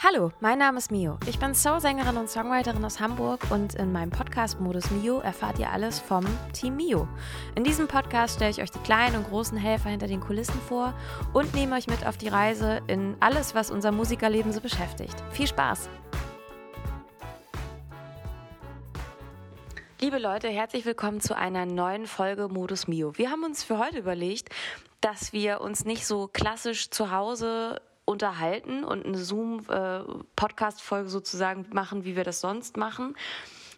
Hallo, mein Name ist Mio. Ich bin Soul-Sängerin und Songwriterin aus Hamburg und in meinem Podcast Modus Mio erfahrt ihr alles vom Team Mio. In diesem Podcast stelle ich euch die kleinen und großen Helfer hinter den Kulissen vor und nehme euch mit auf die Reise in alles, was unser Musikerleben so beschäftigt. Viel Spaß! Liebe Leute, herzlich willkommen zu einer neuen Folge Modus Mio. Wir haben uns für heute überlegt, dass wir uns nicht so klassisch zu Hause unterhalten und eine Zoom-Podcast-Folge sozusagen machen, wie wir das sonst machen,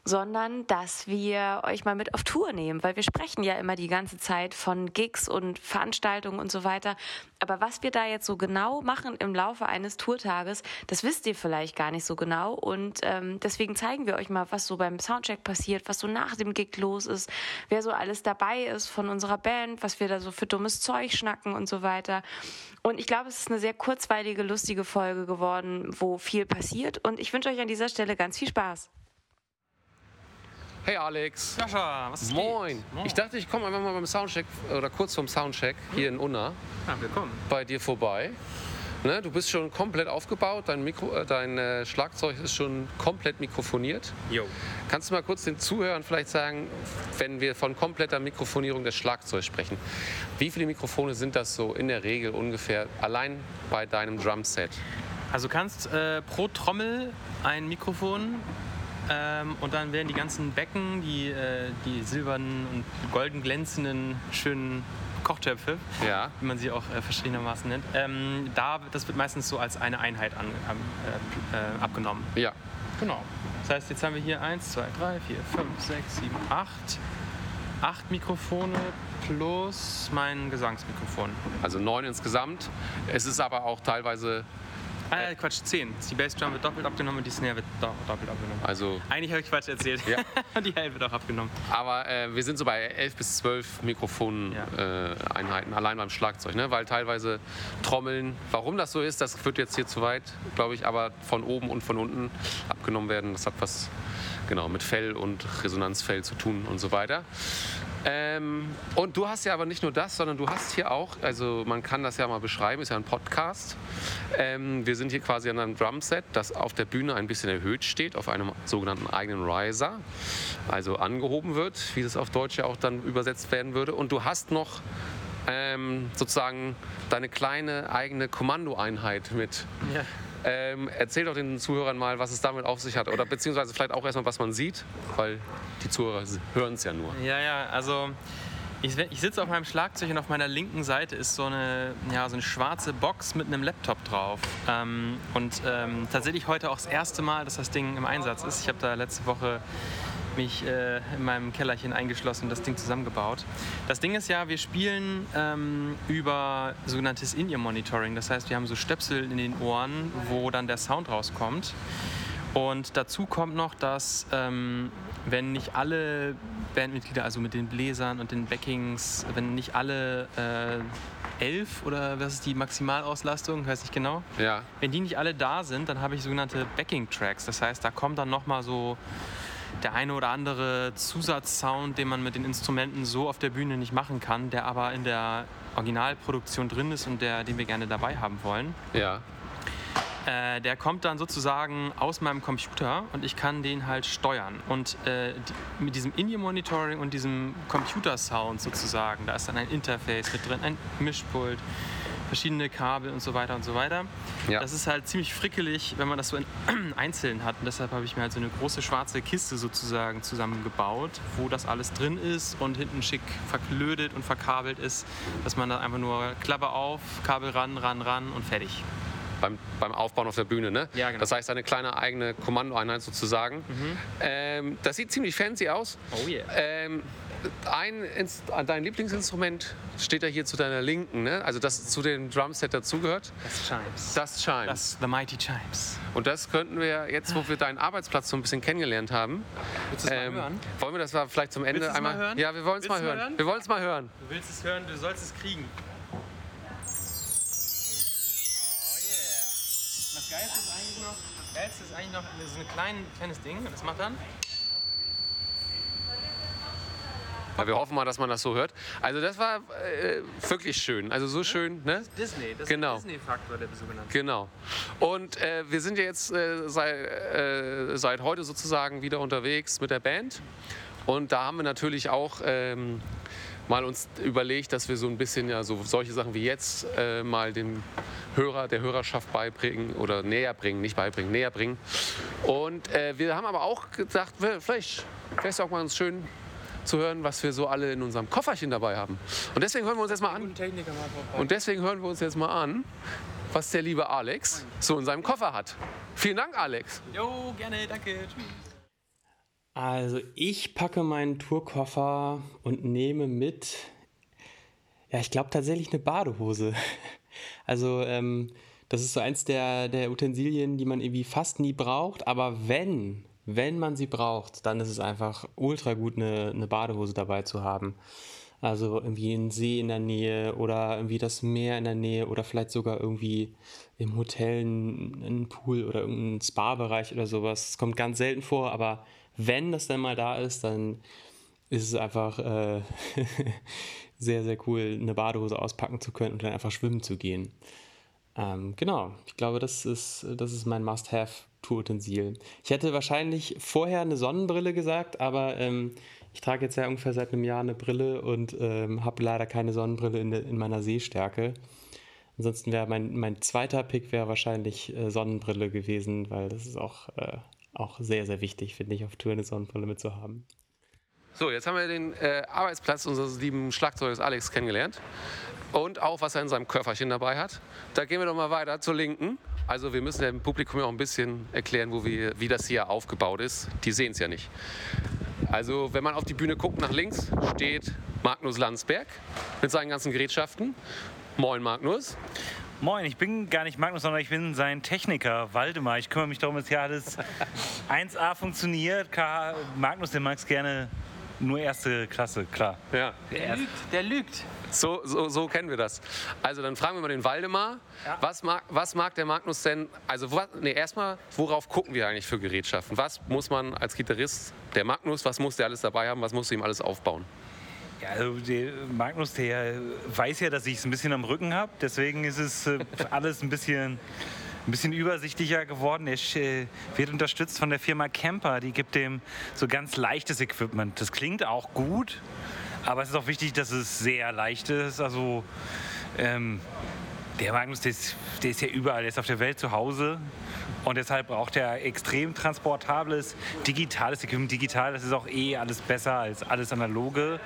sondern dass wir euch mal mit auf Tour nehmen, weil wir sprechen ja immer die ganze Zeit von Gigs und Veranstaltungen und so weiter. Aber was wir da jetzt so genau machen im Laufe eines Tourtages, das wisst ihr vielleicht gar nicht so genau. Und ähm, deswegen zeigen wir euch mal, was so beim Soundcheck passiert, was so nach dem Gig los ist, wer so alles dabei ist von unserer Band, was wir da so für dummes Zeug schnacken und so weiter. Und ich glaube, es ist eine sehr kurzweilige, lustige Folge geworden, wo viel passiert. Und ich wünsche euch an dieser Stelle ganz viel Spaß. Hey Alex. Sascha, was ist Moin. Moin. Ich dachte, ich komme einfach mal beim Soundcheck oder kurz vorm Soundcheck hier in Unna Ah, willkommen. bei dir vorbei. Ne, du bist schon komplett aufgebaut, dein, Mikro, äh, dein äh, Schlagzeug ist schon komplett mikrofoniert. Jo. Kannst du mal kurz den Zuhörern vielleicht sagen, wenn wir von kompletter Mikrofonierung des Schlagzeugs sprechen, wie viele Mikrofone sind das so in der Regel ungefähr allein bei deinem Drumset? Also du kannst äh, pro Trommel ein Mikrofon ähm, und dann werden die ganzen Becken, die, äh, die silbernen und golden glänzenden, schönen Kochtöpfe, Ja. wie man sie auch äh, verschiedenermaßen nennt, ähm, da, das wird meistens so als eine Einheit an, äh, äh, abgenommen. Ja. Genau. Das heißt, jetzt haben wir hier 1, 2, 3, 4, 5, 6, 7, 8. Acht Mikrofone plus mein Gesangsmikrofon. Also neun insgesamt. Es ist aber auch teilweise, Ah, Quatsch, 10. Die Bassdrum wird doppelt abgenommen und die Snare wird do doppelt abgenommen. also Eigentlich habe ich Quatsch erzählt. Ja. die Hälfte wird auch abgenommen. Aber äh, wir sind so bei 11 bis 12 Mikrofoneinheiten, äh, Einheiten, allein beim Schlagzeug. Ne? Weil teilweise Trommeln, warum das so ist, das führt jetzt hier zu weit, glaube ich, aber von oben und von unten abgenommen werden. Das hat was genau, mit Fell und Resonanzfell zu tun und so weiter. Ähm, und du hast ja aber nicht nur das, sondern du hast hier auch, also man kann das ja mal beschreiben, ist ja ein Podcast. Ähm, wir sind hier quasi an einem Drumset, das auf der Bühne ein bisschen erhöht steht, auf einem sogenannten eigenen Riser, also angehoben wird, wie das auf Deutsch ja auch dann übersetzt werden würde. Und du hast noch ähm, sozusagen deine kleine eigene Kommandoeinheit mit. Ja. Ähm, erzähl doch den Zuhörern mal, was es damit auf sich hat. Oder beziehungsweise vielleicht auch erstmal, was man sieht, weil die Zuhörer hören es ja nur. Ja, ja, also ich, ich sitze auf meinem Schlagzeug und auf meiner linken Seite ist so eine, ja, so eine schwarze Box mit einem Laptop drauf. Ähm, und ähm, tatsächlich heute auch das erste Mal, dass das Ding im Einsatz ist. Ich habe da letzte Woche mich äh, in meinem Kellerchen eingeschlossen und das Ding zusammengebaut. Das Ding ist ja, wir spielen ähm, über sogenanntes In-Ear-Monitoring. Das heißt, wir haben so Stöpsel in den Ohren, wo dann der Sound rauskommt. Und dazu kommt noch, dass ähm, wenn nicht alle Bandmitglieder, also mit den Bläsern und den Backings, wenn nicht alle äh, elf oder was ist die Maximalauslastung, weiß nicht genau, Ja, wenn die nicht alle da sind, dann habe ich sogenannte Backing-Tracks. Das heißt, da kommt dann nochmal so der eine oder andere Zusatzsound, den man mit den Instrumenten so auf der Bühne nicht machen kann, der aber in der Originalproduktion drin ist und der, den wir gerne dabei haben wollen. ja. Äh, der kommt dann sozusagen aus meinem Computer und ich kann den halt steuern. Und äh, die, mit diesem In-Ear-Monitoring und diesem Computer-Sound sozusagen, da ist dann ein Interface mit drin, ein Mischpult, verschiedene Kabel und so weiter und so weiter. Ja. Das ist halt ziemlich frickelig, wenn man das so in Einzelnen hat. Und deshalb habe ich mir halt so eine große schwarze Kiste sozusagen zusammengebaut, wo das alles drin ist und hinten schick verklödet und verkabelt ist, dass man da einfach nur Klappe auf, Kabel ran, ran, ran und fertig. beim, beim Aufbauen auf der Bühne. Ne? Ja, genau. Mhm. Das heißt, eine kleine eigene Kommandoeinheit sozusagen. Ähm, das sieht ziemlich fancy aus. Oh yeah. Ähm, ein Inst dein Lieblingsinstrument steht ja hier zu deiner Linken, ne? also das zu dem Drumset dazugehört. Das Chimes. Das Chimes. Das The Mighty Chimes. Und das könnten wir jetzt, wo wir deinen Arbeitsplatz so ein bisschen kennengelernt haben, Willst du es ähm, mal hören? wollen wir das mal vielleicht zum Ende Willst einmal mal hören? Ja, wir wollen es mal hören. hören? Wir wollen es mal hören. Du willst es hören, du sollst es kriegen. Oh yeah. Das Geilste ist eigentlich noch, das Geilste ist eigentlich noch so ein klein, kleines Ding. Und das macht dann. Ja, wir hoffen mal, dass man das so hört. Also das war äh, wirklich schön. Also so schön, ne? Disney, das Genau. ist der Disney-Faktor, der so genannt Genau. Und äh, wir sind ja jetzt äh, seit, äh, seit heute sozusagen wieder unterwegs mit der Band. Und da haben wir natürlich auch ähm, mal uns überlegt, dass wir so ein bisschen ja so solche Sachen wie jetzt äh, mal dem Hörer, der Hörerschaft beibringen oder näher bringen, nicht beibringen, näher bringen. Und äh, wir haben aber auch gedacht, wir- vielleicht wäre es auch mal ganz schön zu hören, was wir so alle in unserem Kofferchen dabei haben. Und deswegen hören wir uns jetzt mal an. Und deswegen hören wir uns jetzt mal an, was der liebe Alex so in seinem Koffer hat. Vielen Dank, Alex. Jo, gerne, danke. Tschüss. Also ich packe meinen Tourkoffer und nehme mit, ja, ich glaube tatsächlich eine Badehose. Also ähm, das ist so eins der, der Utensilien, die man irgendwie fast nie braucht, aber wenn, wenn man sie braucht, dann ist es einfach ultra gut, eine, eine Badehose dabei zu haben. Also irgendwie ein See in der Nähe oder irgendwie das Meer in der Nähe oder vielleicht sogar irgendwie im Hotel ein, Pool oder irgendein Spa-Bereich oder sowas. Es kommt ganz selten vor, aber wenn das dann mal da ist, dann ist es einfach äh, sehr, sehr cool, eine Badehose auspacken zu können und dann einfach schwimmen zu gehen. Ähm, genau, ich glaube, das ist, das ist mein Must-Have-Tour-Utensil. Ich hätte wahrscheinlich vorher eine Sonnenbrille gesagt, aber ähm, ich trage jetzt ja ungefähr seit einem Jahr eine Brille und ähm, habe leider keine Sonnenbrille in, in meiner Sehstärke. Ansonsten wäre mein, mein zweiter Pick wäre wahrscheinlich äh, Sonnenbrille gewesen, weil das ist auch, äh, auch sehr, sehr wichtig, finde ich, auf Tour eine Sonnenbrille mitzuhaben. So, jetzt haben wir den äh, Arbeitsplatz unseres lieben Schlagzeugers Alex kennengelernt. Und auch, was er in seinem Körperchen dabei hat. Da gehen wir doch mal weiter zur Linken. Also wir müssen dem Publikum ja auch ein bisschen erklären, wo wir, wie das hier aufgebaut ist. Die sehen es ja nicht. Also wenn man auf die Bühne guckt, nach links steht Magnus Landsberg mit seinen ganzen Gerätschaften. Moin Magnus. Moin, ich bin gar nicht Magnus, sondern ich bin sein Techniker, Waldemar. Ich kümmere mich darum, dass hier alles 1A funktioniert. K Magnus, den magst gerne nur erste Klasse, klar. Ja. Der lügt, der lügt. So, so, so kennen wir das. Also dann fragen wir mal den Waldemar, was, mag, was mag der Magnus denn, also was, nee, erstmal, worauf gucken wir eigentlich für Gerätschaften? Was muss man als Gitarrist, der Magnus, was muss der alles dabei haben, was muss du ihm alles aufbauen? Ja, also der Magnus, der weiß ja, dass ich es ein bisschen am Rücken habe. Deswegen ist es äh, alles ein bisschen, ein bisschen übersichtlicher geworden. Er äh, wird unterstützt von der Firma Camper. Die gibt dem so ganz leichtes Equipment. Das klingt auch gut, aber es ist auch wichtig, dass es sehr leicht ist. Also ähm, der Magnus, der ist, der ist ja überall, der ist auf der Welt zu Hause. Und deshalb braucht er extrem transportables, digitales Equipment. Digital, das ist auch eh alles besser als alles analoge,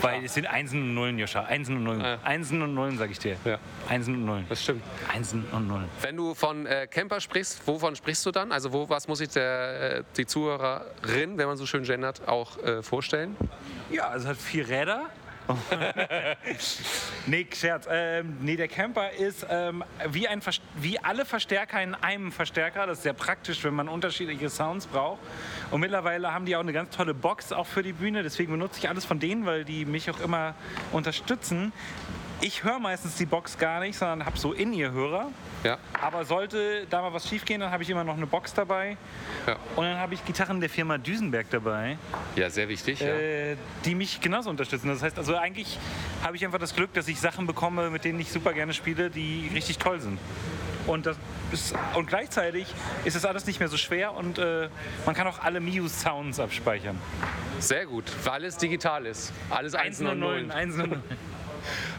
weil es sind Einsen und Nullen, Joscha. Einsen und Nullen. Ja. Einsen und Nullen, sag ich dir. Ja. Einsen und Nullen. Das stimmt. Einsen und Nullen. Wenn du von äh, Camper sprichst, wovon sprichst du dann? Also wo, was muss sich der, äh, die Zuhörerin, wenn man so schön gendert, auch äh, vorstellen? Ja, also hat vier Räder. nee, Scherz. Ähm, nee, der Camper ist ähm, wie, ein wie alle Verstärker in einem Verstärker. Das ist sehr praktisch, wenn man unterschiedliche Sounds braucht. Und mittlerweile haben die auch eine ganz tolle Box auch für die Bühne. Deswegen benutze ich alles von denen, weil die mich auch immer unterstützen. Ich höre meistens die Box gar nicht, sondern habe so In-Ear-Hörer. Ja. Aber sollte da mal was schief gehen, dann habe ich immer noch eine Box dabei. Ja, Und dann habe ich Gitarren der Firma Düsenberg dabei ja sehr wichtig. Ja. äh, die mich genauso unterstützen. Das heißt, also eigentlich habe ich einfach das Glück, dass ich Sachen bekomme, mit denen ich super gerne spiele, die richtig toll sind. Und, das ist, und gleichzeitig ist es alles nicht mehr so schwer und äh, man kann auch alle Miu-Sounds abspeichern. Sehr gut, weil alles digital ist. Alles Einsen und Nullen. Einsen und Nullen.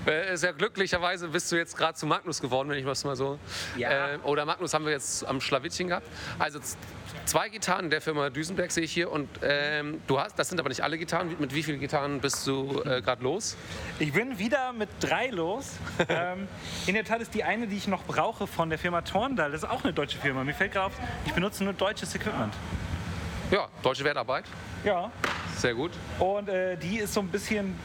Äh, Sehr glücklicherweise bist du jetzt gerade zu Magnus geworden, wenn ich das mal so. Ja. Äh, oder Magnus haben wir jetzt am Schlawittchen gehabt. Also zwei Gitarren der Firma Düsenberg sehe ich hier und ähm, du hast, das sind aber nicht alle Gitarren. Mit wie vielen Gitarren bist du äh, gerade los? Ich bin wieder mit drei los. ähm, in der Tat ist die eine, die ich noch brauche, von der Firma Torndal. Das ist auch eine deutsche Firma. Mir fällt gerade auf, ich benutze nur deutsches Equipment. Ja, deutsche Wertarbeit. Ja. Sehr gut. Und äh, die ist so ein bisschen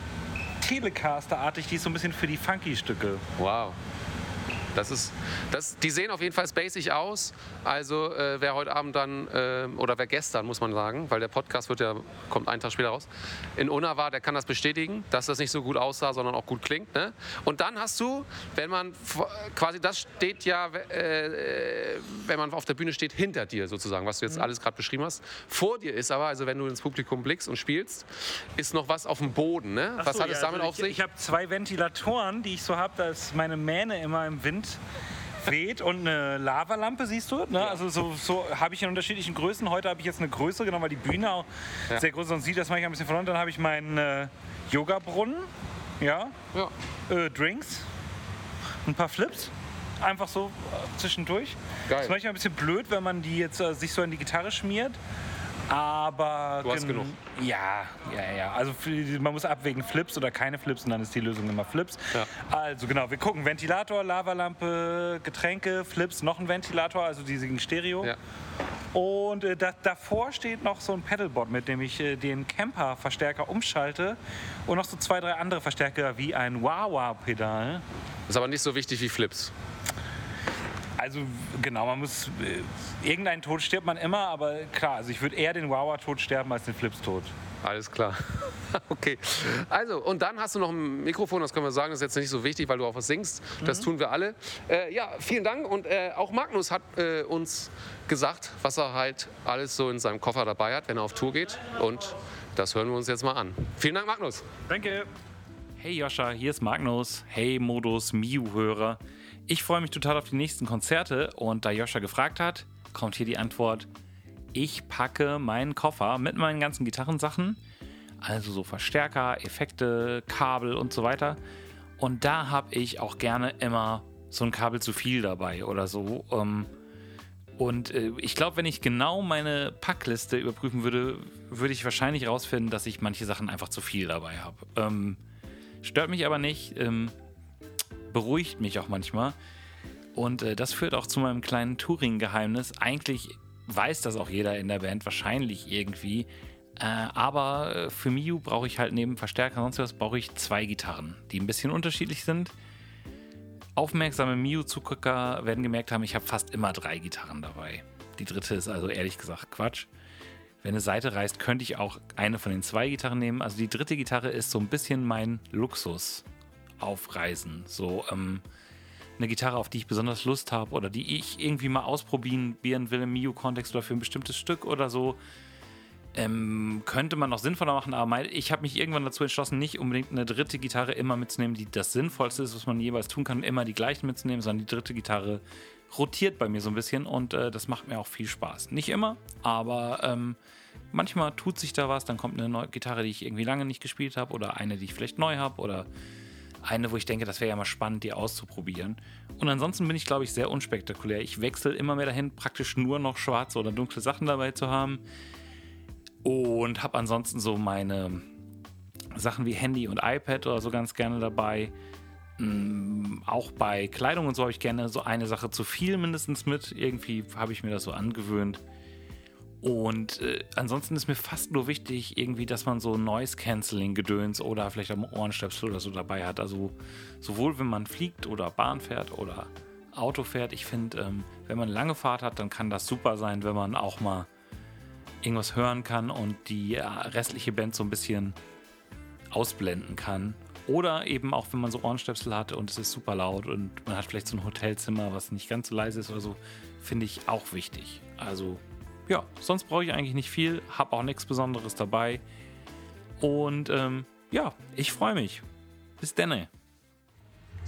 Telecaster-artig, die ist so ein bisschen für die Funky-Stücke. Wow. Das ist, das, die sehen auf jeden Fall spacig aus. Also äh, wer heute Abend dann, äh, oder wer gestern, muss man sagen, weil der Podcast wird ja, kommt einen Tag später raus, in Unna war, der kann das bestätigen, dass das nicht so gut aussah, sondern auch gut klingt. Ne? Und dann hast du, wenn man, quasi das steht ja, äh, wenn man auf der Bühne steht, hinter dir sozusagen, was du jetzt alles gerade beschrieben hast. Vor dir ist aber, also wenn du ins Publikum blickst und spielst, ist noch was auf dem Boden. Ne? Ach was so, hat es ja, damit also auf ich, sich? Ich habe zwei Ventilatoren, die ich so habe, da ist meine Mähne immer im Wind weht und eine Lavalampe, siehst du? Ne? Also so, so habe ich in unterschiedlichen Größen. Heute habe ich jetzt eine größere, genau, weil die Bühne auch Ja. sehr groß ist. Sonst sieht das manchmal ein bisschen verloren. Dann habe ich meinen äh, Yoga-Brunnen, ja, ja. äh, Drinks, ein paar Flips. Einfach so äh, zwischendurch. Geil. ist manchmal ein bisschen blöd, wenn man die jetzt äh, sich so in die Gitarre schmiert. Aber Du hast gen- genug. Ja, ja, ja. Also man muss abwägen, Flips oder keine Flips und dann ist die Lösung immer Flips. Ja. Also genau, wir gucken Ventilator, Lavalampe, Getränke, Flips, noch ein Ventilator, also die sind Stereo. Ja. Und äh, da, davor steht noch so ein Pedalboard, mit dem ich äh, den Camper-Verstärker umschalte und noch so zwei, drei andere Verstärker wie ein Wah-Wah-Pedal. Ist aber nicht so wichtig wie Flips. Also genau, man muss äh, irgendeinen Tod stirbt man immer, aber klar, also ich würde eher den Wawa-Tod sterben als den Flips-Tod. Alles klar. Okay. Also, und dann hast du noch ein Mikrofon, das können wir sagen, das ist jetzt nicht so wichtig, weil du auch was singst. Das tun wir alle. Äh, ja, vielen Dank. Und äh, auch Magnus hat äh, uns gesagt, was er halt alles so in seinem Koffer dabei hat, wenn er auf Tour geht. Und das hören wir uns jetzt mal an. Vielen Dank, Magnus. Danke. Hey Joscha, hier ist Magnus. Hey Modus Miu-Hörer. Ich freue mich total auf die nächsten Konzerte und da Joscha gefragt hat, kommt hier die Antwort. Ich packe meinen Koffer mit meinen ganzen Gitarrensachen, also so Verstärker, Effekte, Kabel und so weiter. Und da habe ich auch gerne immer so ein Kabel zu viel dabei oder so. Ähm, und äh, ich glaube, wenn ich genau meine Packliste überprüfen würde, würde ich wahrscheinlich rausfinden, dass ich manche Sachen einfach zu viel dabei habe. Ähm, stört mich aber nicht, ähm, beruhigt mich auch manchmal. Und äh, das führt auch zu meinem kleinen Touring-Geheimnis. Eigentlich weiß das auch jeder in der Band, wahrscheinlich irgendwie. Äh, aber äh, für Miu brauche ich halt neben Verstärker und sonst was brauche ich zwei Gitarren, die ein bisschen unterschiedlich sind. Aufmerksame Miu-Zugucker werden gemerkt haben, ich habe fast immer drei Gitarren dabei. Die dritte ist also ehrlich gesagt Quatsch. Wenn eine Seite reißt, könnte ich auch eine von den zwei Gitarren nehmen. Also die dritte Gitarre ist so ein bisschen mein Luxus auf Reisen. So ähm, eine Gitarre, auf die ich besonders Lust habe oder die ich irgendwie mal ausprobieren will im Miu-Kontext oder für ein bestimmtes Stück oder so. Ähm, könnte man noch sinnvoller machen, aber ich habe mich irgendwann dazu entschlossen, nicht unbedingt eine dritte Gitarre immer mitzunehmen, die das Sinnvollste ist, was man jeweils tun kann, immer die gleichen mitzunehmen, sondern die dritte Gitarre rotiert bei mir so ein bisschen und äh, das macht mir auch viel Spaß. Nicht immer, aber ähm, manchmal tut sich da was, dann kommt eine neue Gitarre, die ich irgendwie lange nicht gespielt habe oder eine, die ich vielleicht neu habe oder eine, wo ich denke, das wäre ja mal spannend, die auszuprobieren. Und ansonsten bin ich, glaube ich, sehr unspektakulär. Ich wechsle immer mehr dahin, praktisch nur noch schwarze oder dunkle Sachen dabei zu haben. Und habe ansonsten so meine Sachen wie Handy und iPad oder so ganz gerne dabei. Mm, Auch bei Kleidung und so habe ich gerne so eine Sache zu viel mindestens mit. Irgendwie habe ich mir das so angewöhnt. Und äh, ansonsten ist mir fast nur wichtig, irgendwie, dass man so Noise-Canceling-Gedöns oder vielleicht mal Ohrenstöpsel oder so dabei hat. Also sowohl wenn man fliegt oder Bahn fährt oder Auto fährt. Ich finde, ähm, wenn man lange Fahrt hat, dann kann das super sein, wenn man auch mal irgendwas hören kann und die äh, restliche Band so ein bisschen ausblenden kann. Oder eben auch, wenn man so Ohrenstöpsel hat und es ist super laut und man hat vielleicht so ein Hotelzimmer, was nicht ganz so leise ist oder so, finde ich auch wichtig. Also ja, sonst brauche ich eigentlich nicht viel, habe auch nichts Besonderes dabei. Und ähm, ja, ich freue mich. Bis denne.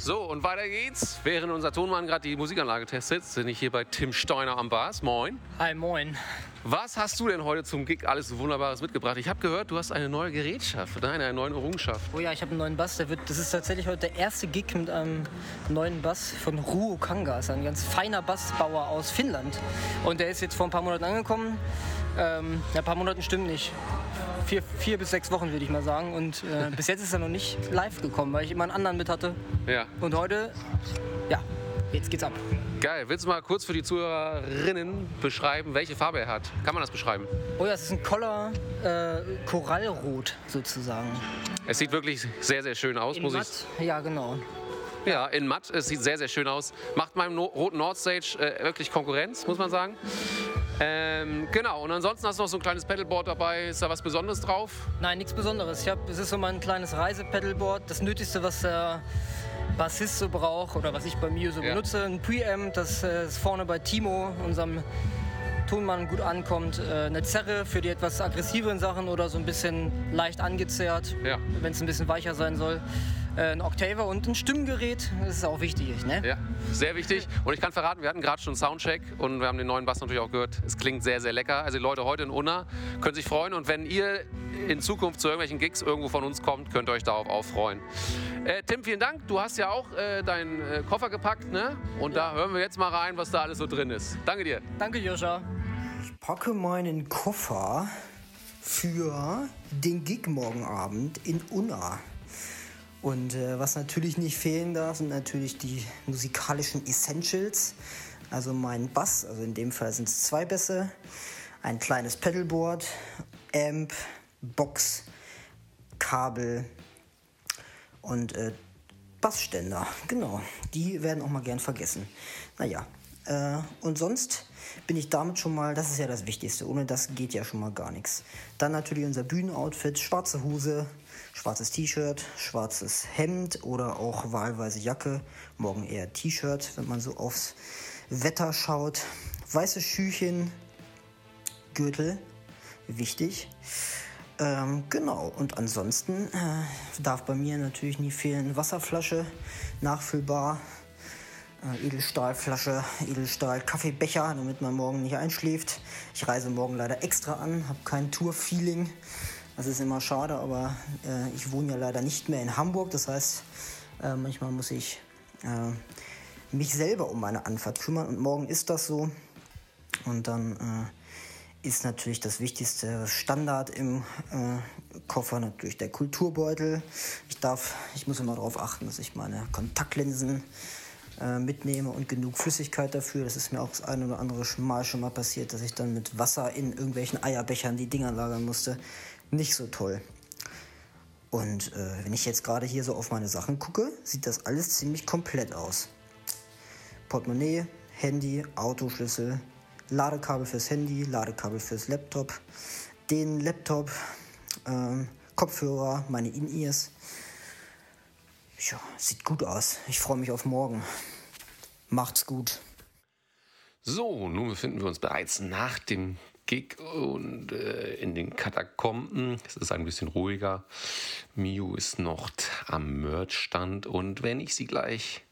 So, und weiter geht's. Während unser Tonmann gerade die Musikanlage testet, bin ich hier bei Tim Steiner am Bass. Moin. Hi, moin. Was hast du denn heute zum Gig alles Wunderbares mitgebracht? Ich habe gehört, du hast eine neue Gerätschaft, ne? eine neue Errungenschaft. Oh ja, ich habe einen neuen Bass. Der wird, das ist tatsächlich heute der erste Gig mit einem neuen Bass von Ruo Kanga. Das ist ein ganz feiner Bassbauer aus Finnland. Und der ist jetzt vor ein paar Monaten angekommen. Ähm, ja, ein paar Monaten stimmt nicht. Vier, vier bis sechs Wochen würde ich mal sagen. Und äh, bis jetzt ist er noch nicht live gekommen, weil ich immer einen anderen mit hatte. Ja, Und heute, ja, jetzt geht's ab. geil. Willst du mal kurz für die Zuhörerinnen beschreiben, welche Farbe er hat? Kann man das beschreiben? Oh ja, es ist ein Koller äh, Korallrot sozusagen. Es sieht wirklich sehr, sehr schön aus, In muss matt. Ja, genau. ich. Ja, in matt. Es sieht sehr, sehr schön aus. Macht meinem no roten Nordstage äh, wirklich Konkurrenz, muss man sagen. Ähm, genau, und ansonsten hast du noch so ein kleines Pedalboard dabei. Ist da was Besonderes drauf? Nein, nichts Besonderes. Ich hab, es ist so mein kleines Reisepedalboard. Das Nötigste, was der Bassist so braucht oder was ich bei Mio so Ja. benutze. Ein Preamp, das äh, ist vorne bei Timo, unserem Tonmann, gut ankommt. Äh, eine Zerre für die etwas aggressiveren Sachen oder so ein bisschen leicht angezerrt, Ja. wenn es ein bisschen weicher sein soll. Äh, ein Octaver und ein Stimmgerät, das ist auch wichtig. Ne? Ja, sehr wichtig. Und ich kann verraten, wir hatten gerade schon Soundcheck und wir haben den neuen Bass natürlich auch gehört. Es klingt sehr, sehr lecker. Also die Leute heute in Unna können sich freuen. Und wenn ihr in Zukunft zu irgendwelchen Gigs irgendwo von uns kommt, könnt ihr euch darauf auch freuen. Äh, Tim, vielen Dank. Du hast ja auch äh, deinen äh, Koffer gepackt, ne? Und da hören wir jetzt mal rein, was da alles so drin ist. Danke dir. Danke, Joscha. packe meinen Koffer für den Gig morgen Abend in Unna. Und äh, was natürlich nicht fehlen darf, sind natürlich die musikalischen Essentials. Also mein Bass, also in dem Fall sind es zwei Bässe, ein kleines Pedalboard, Amp, Box, Kabel und äh, Bassständer. Genau, die werden auch mal gern vergessen. Naja, äh, und sonst bin ich damit schon mal, das ist ja das Wichtigste, ohne das geht ja schon mal gar nichts. Dann natürlich unser Bühnenoutfit, schwarze Hose, schwarzes T-Shirt, schwarzes Hemd oder auch wahlweise Jacke, morgen eher T-Shirt, wenn man so aufs Wetter schaut, weiße Schüchen, Gürtel, wichtig. Ähm, genau, und ansonsten äh, darf bei mir natürlich nie fehlen Wasserflasche, nachfüllbar, äh, Edelstahlflasche, Edelstahl, Kaffeebecher, damit man morgen nicht einschläft. Ich reise morgen leider extra an, habe kein Tour-Feeling. Das ist immer schade, aber äh, ich wohne ja leider nicht mehr in Hamburg. Das heißt, äh, manchmal muss ich äh, mich selber um meine Anfahrt kümmern und morgen ist das so. Und dann äh, ist natürlich das wichtigste Standard im äh, Koffer natürlich der Kulturbeutel. Ich darf, ich muss immer darauf achten, dass ich meine Kontaktlinsen äh, mitnehme und genug Flüssigkeit dafür. Das ist mir auch das ein oder andere Mal schon mal passiert, dass ich dann mit Wasser in irgendwelchen Eierbechern die Dinger lagern musste. Nicht so toll. Und äh, wenn ich jetzt gerade hier so auf meine Sachen gucke, sieht das alles ziemlich komplett aus. Portemonnaie, Handy, Autoschlüssel, Ladekabel fürs Handy, Ladekabel fürs Laptop, den Laptop, ähm, Kopfhörer, meine In-Ears. Ja, sieht gut aus. Ich freue mich auf morgen. Macht's gut. So, nun befinden wir uns bereits nach dem Gig und äh, in den Katakomben. Es ist ein bisschen ruhiger. Miu ist noch am Merchstand und wenn ich sie gleich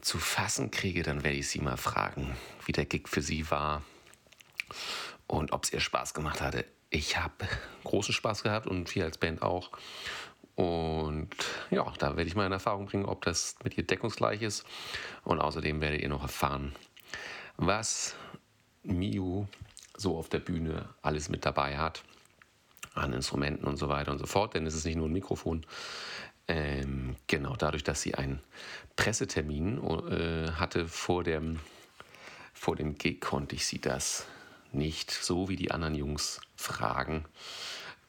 zu fassen kriege, dann werde ich sie mal fragen, wie der Gig für sie war und ob es ihr Spaß gemacht hatte. Ich habe großen Spaß gehabt und wir als Band auch. Und ja, da werde ich mal in Erfahrung bringen, ob das mit ihr deckungsgleich ist. Und außerdem werdet ihr noch erfahren, was Miu so auf der Bühne alles mit dabei hat. An Instrumenten und so weiter und so fort. Denn es ist nicht nur ein Mikrofon. Ähm, genau, dadurch, dass sie einen Pressetermin äh, hatte vor dem, vor dem Gig, konnte ich sie das nicht so wie die anderen Jungs fragen.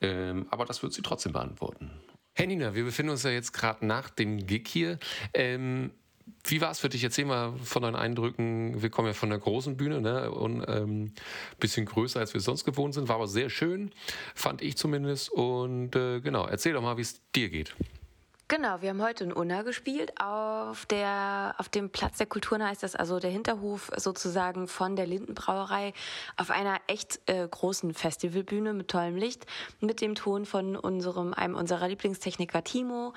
Ähm, aber das wird sie trotzdem beantworten. Hey Nina, wir befinden uns ja jetzt gerade nach dem Gig hier. Ähm, wie war es für dich? Erzähl mal von deinen Eindrücken. Wir kommen ja von der großen Bühne ne? und ähm, bisschen größer, als wir sonst gewohnt sind. War aber sehr schön, fand ich zumindest. Und äh, genau, erzähl doch mal, wie es dir geht. Genau, wir haben heute in Unna gespielt. Auf, der, auf dem Platz der Kulturen heißt das, also der Hinterhof sozusagen von der Lindenbrauerei, auf einer echt äh, großen Festivalbühne mit tollem Licht, mit dem Ton von unserem, einem unserer Lieblingstechniker Timo.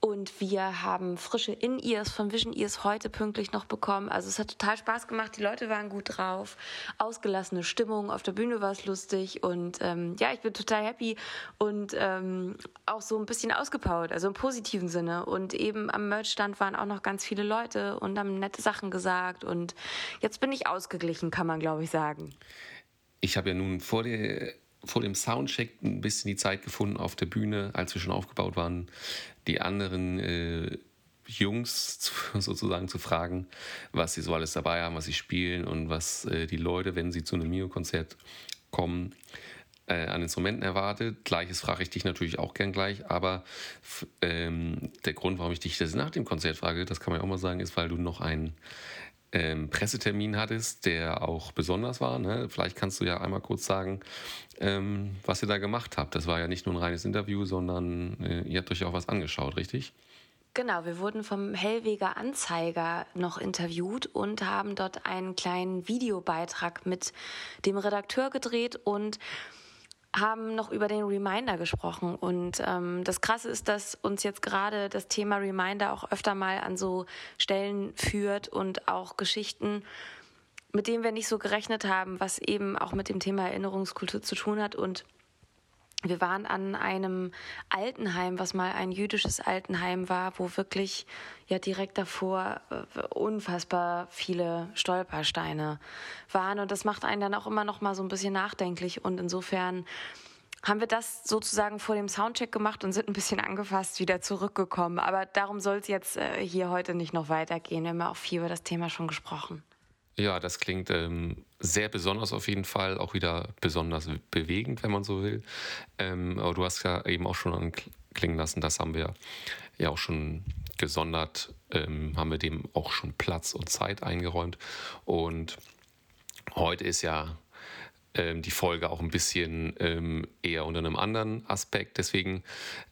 Und wir haben frische In-Ears von Vision Ears heute pünktlich noch bekommen. Also es hat total Spaß gemacht. Die Leute waren gut drauf. Ausgelassene Stimmung. Auf der Bühne war es lustig. Und ähm, ja, ich bin total happy und ähm, auch so ein bisschen ausgepowert. Also im positiven Sinne. Und eben am Merchstand waren auch noch ganz viele Leute und haben nette Sachen gesagt. Und jetzt bin ich ausgeglichen, kann man glaube ich sagen. Ich habe ja nun vor der vor dem Soundcheck ein bisschen die Zeit gefunden auf der Bühne, als wir schon aufgebaut waren, die anderen äh, Jungs zu, sozusagen zu fragen, was sie so alles dabei haben, was sie spielen und was äh, die Leute, wenn sie zu einem Mio-Konzert kommen, äh, an Instrumenten erwartet. Gleiches frage ich dich natürlich auch gern gleich, aber ähm, der Grund, warum ich dich das nach dem Konzert frage, das kann man ja auch mal sagen, ist, weil du noch einen ähm, Pressetermin hattest, der auch besonders war. Ne? Vielleicht kannst du ja einmal kurz sagen, ähm, was ihr da gemacht habt. Das war ja nicht nur ein reines Interview, sondern äh, ihr habt euch auch was angeschaut, richtig? Genau, wir wurden vom Hellweger Anzeiger noch interviewt und haben dort einen kleinen Videobeitrag mit dem Redakteur gedreht und haben noch über den Reminder gesprochen. Und ähm, das Krasse ist, dass uns jetzt gerade das Thema Reminder auch öfter mal an so Stellen führt und auch Geschichten, mit denen wir nicht so gerechnet haben, was eben auch mit dem Thema Erinnerungskultur zu tun hat und wir waren an einem Altenheim, was mal ein jüdisches Altenheim war, wo wirklich ja direkt davor äh, unfassbar viele Stolpersteine waren und das macht einen dann auch immer noch mal so ein bisschen nachdenklich und insofern haben wir das sozusagen vor dem Soundcheck gemacht und sind ein bisschen angefasst wieder zurückgekommen. Aber darum soll es jetzt äh, hier heute nicht noch weitergehen. Wir haben ja auch viel über das Thema schon gesprochen. Ja, das klingt ähm, sehr besonders auf jeden Fall, auch wieder besonders bewegend, wenn man so will. Ähm, aber du hast ja eben auch schon anklingen lassen, das haben wir ja auch schon gesondert, ähm, haben wir dem auch schon Platz und Zeit eingeräumt. Und heute ist ja ähm, die Folge auch ein bisschen ähm, eher unter einem anderen Aspekt. Deswegen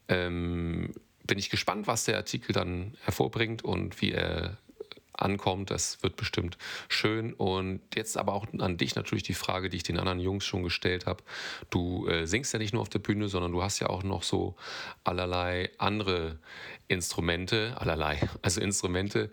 ähm, bin ich gespannt, was der Artikel dann hervorbringt und wie er ankommt. Das wird bestimmt schön. Und jetzt aber auch an dich natürlich die Frage, die ich den anderen Jungs schon gestellt habe. Du äh, singst ja nicht nur auf der Bühne, sondern du hast ja auch noch so allerlei andere Instrumente, allerlei, also Instrumente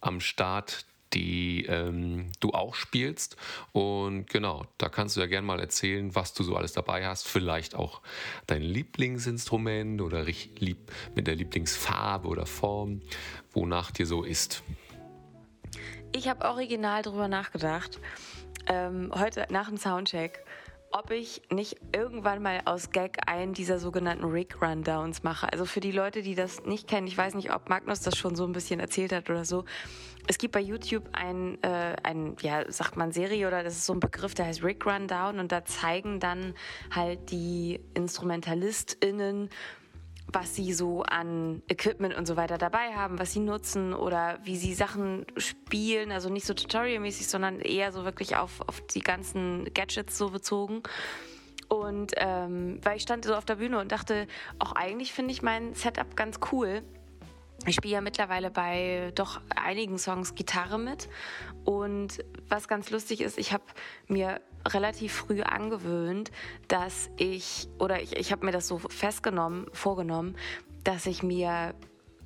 am Start, die ähm, du auch spielst. Und genau, da kannst du ja gerne mal erzählen, was du so alles dabei hast. Vielleicht auch dein Lieblingsinstrument oder mit der Lieblingsfarbe oder Form, wonach dir so ist. Ich habe original drüber nachgedacht, ähm, heute nach dem Soundcheck, ob ich nicht irgendwann mal aus Gag einen dieser sogenannten Rig-Rundowns mache. Also für die Leute, die das nicht kennen, ich weiß nicht, ob Magnus das schon so ein bisschen erzählt hat oder so. Es gibt bei YouTube ein, äh, ein ja, sagt man Serie oder das ist so ein Begriff, der heißt Rig Rundown und da zeigen dann halt die InstrumentalistInnen was sie so an Equipment und so weiter dabei haben, was sie nutzen oder wie sie Sachen spielen. Also nicht so tutorialmäßig, sondern eher so wirklich auf, auf die ganzen Gadgets so bezogen. Und ähm, weil ich stand so auf der Bühne und dachte, auch eigentlich finde ich mein Setup ganz cool. Ich spiele ja mittlerweile bei doch einigen Songs Gitarre mit. Und was ganz lustig ist, ich habe mir relativ früh angewöhnt, dass ich, oder ich, ich habe mir das so festgenommen, vorgenommen, dass ich mir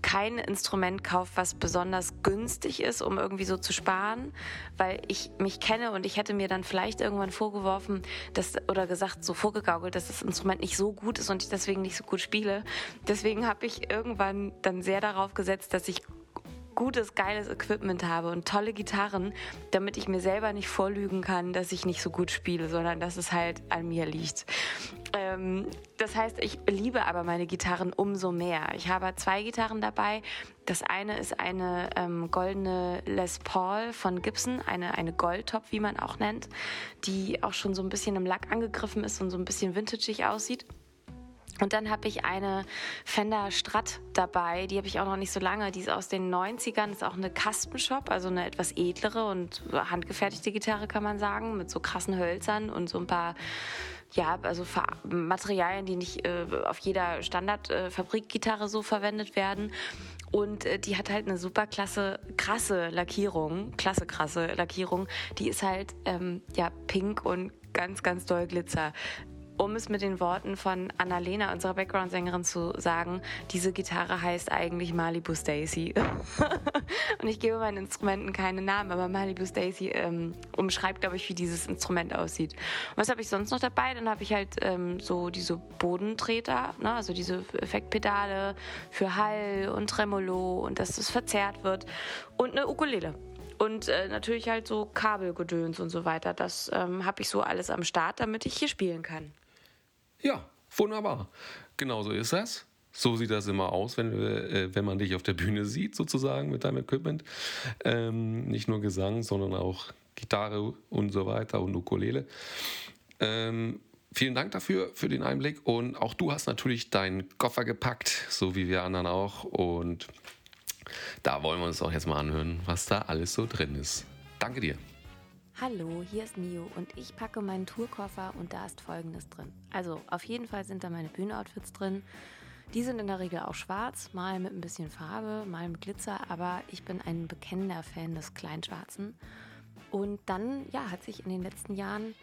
kein Instrument kaufe, was besonders günstig ist, um irgendwie so zu sparen, weil ich mich kenne und ich hätte mir dann vielleicht irgendwann vorgeworfen, dass, oder gesagt, so vorgegaukelt, dass das Instrument nicht so gut ist und ich deswegen nicht so gut spiele. Deswegen habe ich irgendwann dann sehr darauf gesetzt, dass ich gutes, geiles Equipment habe und tolle Gitarren, damit ich mir selber nicht vorlügen kann, dass ich nicht so gut spiele, sondern dass es halt an mir liegt. Ähm, das heißt, ich liebe aber meine Gitarren umso mehr. Ich habe zwei Gitarren dabei. Das eine ist eine ähm, goldene Les Paul von Gibson, eine, eine Goldtop, wie man auch nennt, die auch schon so ein bisschen im Lack angegriffen ist und so ein bisschen vintageig aussieht. Und dann habe ich eine Fender Strat dabei, die habe ich auch noch nicht so lange. Die ist aus den 90ern, ist auch eine Custom Shop, also eine etwas edlere und handgefertigte Gitarre, kann man sagen, mit so krassen Hölzern und so ein paar ja, also Materialien, die nicht äh, auf jeder Standard-Fabrikgitarre äh, so verwendet werden. Und äh, die hat halt eine super klasse, krasse Lackierung, klasse, krasse Lackierung. Die ist halt, ähm, ja, pink und ganz, ganz doll Glitzer um es mit den Worten von Annalena, unserer Background-Sängerin, zu sagen, diese Gitarre heißt eigentlich Malibu Stacy. und ich gebe meinen Instrumenten keinen Namen, aber Malibu Stacy ähm, umschreibt, glaube ich, wie dieses Instrument aussieht. Und was habe ich sonst noch dabei? Dann habe ich halt ähm, so diese Bodentreter, ne? also diese Effektpedale für Hall und Tremolo und dass es verzerrt wird und eine Ukulele. Und äh, natürlich halt so Kabelgedöns und so weiter. Das ähm, habe ich so alles am Start, damit ich hier spielen kann. Ja, wunderbar. Genau so ist das. So sieht das immer aus, wenn, äh, wenn man dich auf der Bühne sieht, sozusagen mit deinem Equipment. Ähm, nicht nur Gesang, sondern auch Gitarre und so weiter und Ukulele. Ähm, vielen Dank dafür, für den Einblick. Und auch du hast natürlich deinen Koffer gepackt, so wie wir anderen auch. Und da wollen wir uns auch jetzt mal anhören, was da alles so drin ist. Danke dir. Hallo, hier ist Mio und ich packe meinen Tourkoffer und da ist folgendes drin. Also auf jeden Fall sind da meine Bühnenoutfits drin, Die sind in der Regel auch schwarz, mal mit ein bisschen Farbe, mal mit Glitzer, aber ich bin ein bekennender Fan des Kleinschwarzen. Und dann, ja, hat sich in den letzten Jahren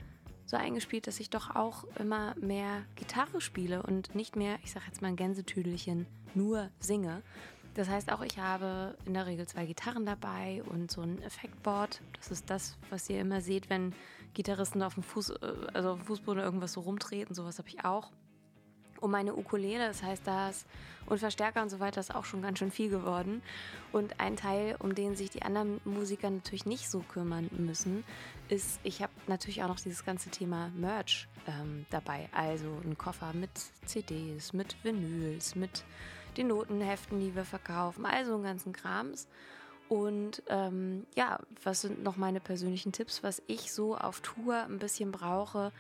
so eingespielt, dass ich doch auch immer mehr Gitarre spiele und nicht mehr, ich sag jetzt mal ein Gänsetüdelchen, nur singe. Das heißt auch, ich habe in der Regel zwei Gitarren dabei und so ein Effektboard. Das ist das, was ihr immer seht, wenn Gitarristen auf dem, Fuß, äh, also auf dem Fußboden irgendwas so rumtreten. Sowas habe ich auch um meine Ukulele. Das heißt, das und Verstärker und so weiter ist auch schon ganz schön viel geworden. Und ein Teil, um den sich die anderen Musiker natürlich nicht so kümmern müssen, ist, ich habe natürlich auch noch dieses ganze Thema Merch ähm, dabei. Also ein Koffer mit CDs, mit Vinyls, mit den Notenheften, die wir verkaufen, also einen ganzen Krams. Und ähm, ja, was sind noch meine persönlichen Tipps, was ich so auf Tour ein bisschen brauche?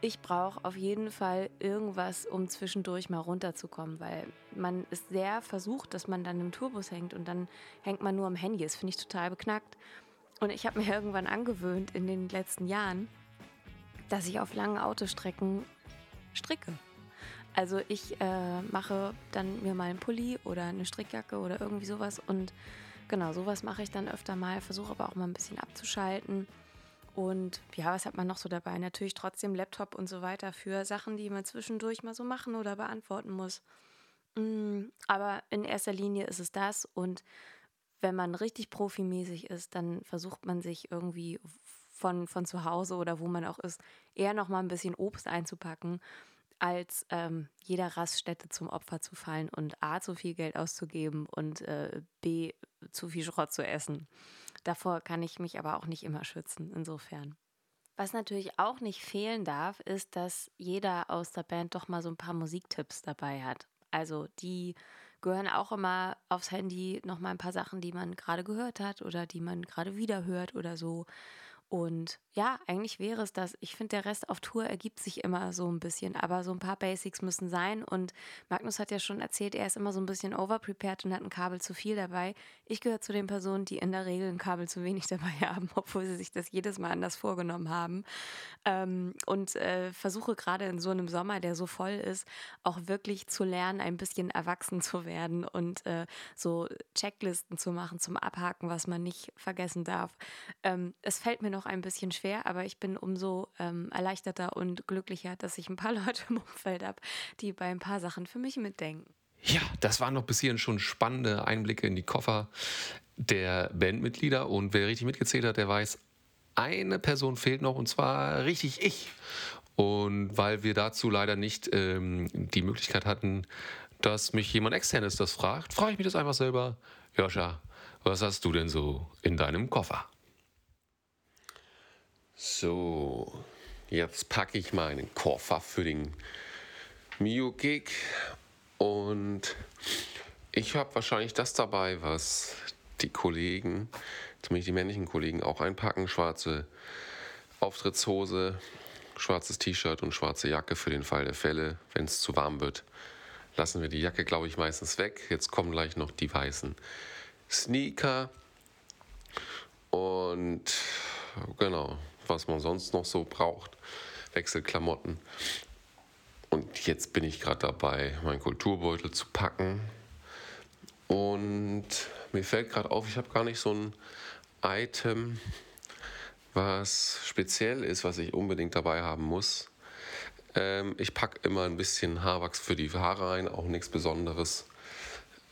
ich brauche auf jeden Fall irgendwas, um zwischendurch mal runterzukommen, weil man ist sehr versucht, dass man dann im Tourbus hängt und dann hängt man nur am Handy. Das finde ich total beknackt. Und ich habe mir irgendwann angewöhnt in den letzten Jahren, dass ich auf langen Autostrecken stricke. Also ich äh, mache dann mir mal einen Pulli oder eine Strickjacke oder irgendwie sowas und genau sowas mache ich dann öfter mal, versuche aber auch mal ein bisschen abzuschalten und ja, was hat man noch so dabei? Natürlich trotzdem Laptop und so weiter für Sachen, die man zwischendurch mal so machen oder beantworten muss. Mm, aber in erster Linie ist es das. Und wenn man richtig profimäßig ist, dann versucht man sich irgendwie von, von zu Hause oder wo man auch ist, eher noch mal ein bisschen Obst einzupacken, als ähm, jeder Raststätte zum Opfer zu fallen und A, zu viel Geld auszugeben und äh, B, zu viel Schrott zu essen. Davor kann ich mich aber auch nicht immer schützen, insofern. Was natürlich auch nicht fehlen darf, ist, dass jeder aus der Band doch mal so ein paar Musiktipps dabei hat. Also die gehören auch immer aufs Handy noch mal ein paar Sachen, die man gerade gehört hat oder die man gerade wieder hört oder so. Und ja, eigentlich wäre es das. Ich finde, der Rest auf Tour ergibt sich immer so ein bisschen, aber so ein paar Basics müssen sein. Und Magnus hat ja schon erzählt, er ist immer so ein bisschen overprepared und hat ein Kabel zu viel dabei. Ich gehöre zu den Personen, die in der Regel ein Kabel zu wenig dabei haben, obwohl sie sich das jedes Mal anders vorgenommen haben. Ähm, und äh, versuche gerade in so einem Sommer, der so voll ist, auch wirklich zu lernen, ein bisschen erwachsen zu werden und äh, so Checklisten zu machen zum Abhaken, was man nicht vergessen darf. Ähm, es fällt mir noch ein bisschen schwer schwer, aber ich bin umso ähm, erleichterter und glücklicher, dass ich ein paar Leute im Umfeld habe, die bei ein paar Sachen für mich mitdenken. Ja, das waren noch bis hierhin schon spannende Einblicke in die Koffer der Bandmitglieder. Und wer richtig mitgezählt hat, der weiß, eine Person fehlt noch und zwar richtig ich. Und weil wir dazu leider nicht ähm, die Möglichkeit hatten, dass mich jemand externes das fragt, frage ich mich das einfach selber. Joscha, was hast du denn so in deinem Koffer? So, jetzt packe ich meinen Koffer für den Mio Gig und ich habe wahrscheinlich das dabei, was die Kollegen, zumindest die männlichen Kollegen, auch einpacken. Schwarze Auftrittshose, schwarzes T-Shirt und schwarze Jacke für den Fall der Fälle. Wenn es zu warm wird, lassen wir die Jacke, glaube ich, meistens weg. Jetzt kommen gleich noch die weißen Sneaker und genau, was man sonst noch so braucht. Wechselklamotten. Und jetzt bin ich gerade dabei, meinen Kulturbeutel zu packen. Und mir fällt gerade auf, ich habe gar nicht so ein Item, was speziell ist, was ich unbedingt dabei haben muss. Ähm, ich packe immer ein bisschen Haarwachs für die Haare rein, auch nichts Besonderes.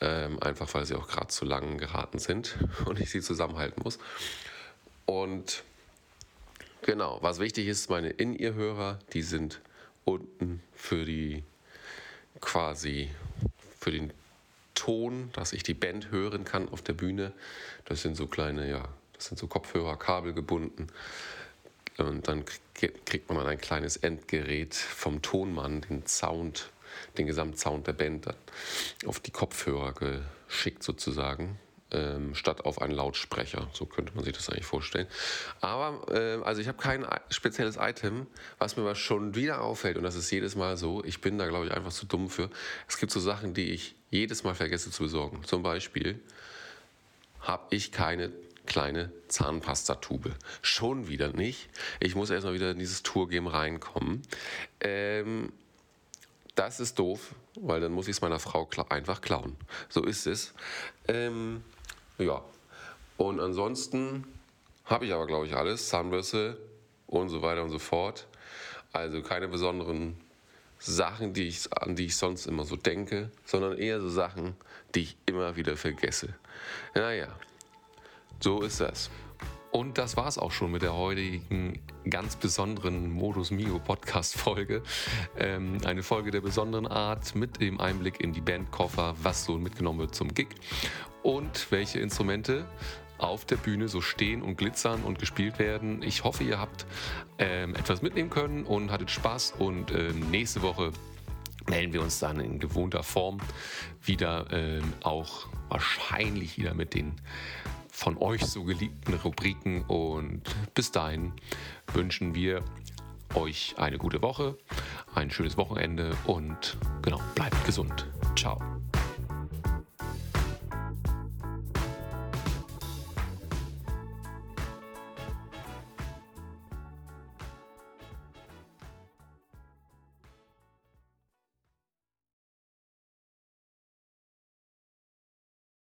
Ähm, einfach weil sie auch gerade zu lang geraten sind und ich sie zusammenhalten muss. Und Genau, was wichtig ist, meine In-Ear-Hörer, die sind unten für die quasi für den Ton, dass ich die Band hören kann auf der Bühne. Das sind so kleine, ja, das sind so Kopfhörer, Kabel gebunden. Und dann kriegt man ein kleines Endgerät vom Tonmann, den Sound, den Gesamtsound der Band auf die Kopfhörer geschickt sozusagen ähm, statt auf einen Lautsprecher. So könnte man sich das eigentlich vorstellen. Aber äh, also ich habe kein spezielles Item, was mir aber schon wieder auffällt und das ist jedes Mal so. Ich bin da glaube ich einfach zu dumm für. Es gibt so Sachen, die ich jedes Mal vergesse zu besorgen. Zum Beispiel habe ich keine kleine Zahnpastatube. Schon wieder nicht. Ich muss erstmal wieder in dieses Tourgame reinkommen. Ähm, Das ist doof, weil dann muss ich es meiner Frau einfach klauen. So ist es. Ähm, ja. Und ansonsten habe ich aber, glaube ich, alles. Zahnbürste und so weiter und so fort. Also keine besonderen Sachen, die ich, an die ich sonst immer so denke, sondern eher so Sachen, die ich immer wieder vergesse. Naja, so ist das. Und das war es auch schon mit der heutigen ganz besonderen Modus Mio Podcast Folge. Ähm, eine Folge der besonderen Art mit dem Einblick in die Bandkoffer, was so mitgenommen wird zum Gig und welche Instrumente auf der Bühne so stehen und glitzern und gespielt werden. Ich hoffe, ihr habt ähm, etwas mitnehmen können und hattet Spaß und ähm, nächste Woche melden wir uns dann in gewohnter Form wieder ähm, auch wahrscheinlich wieder mit den von euch so geliebten Rubriken und bis dahin wünschen wir euch eine gute Woche, ein schönes Wochenende und genau, bleibt gesund. Ciao.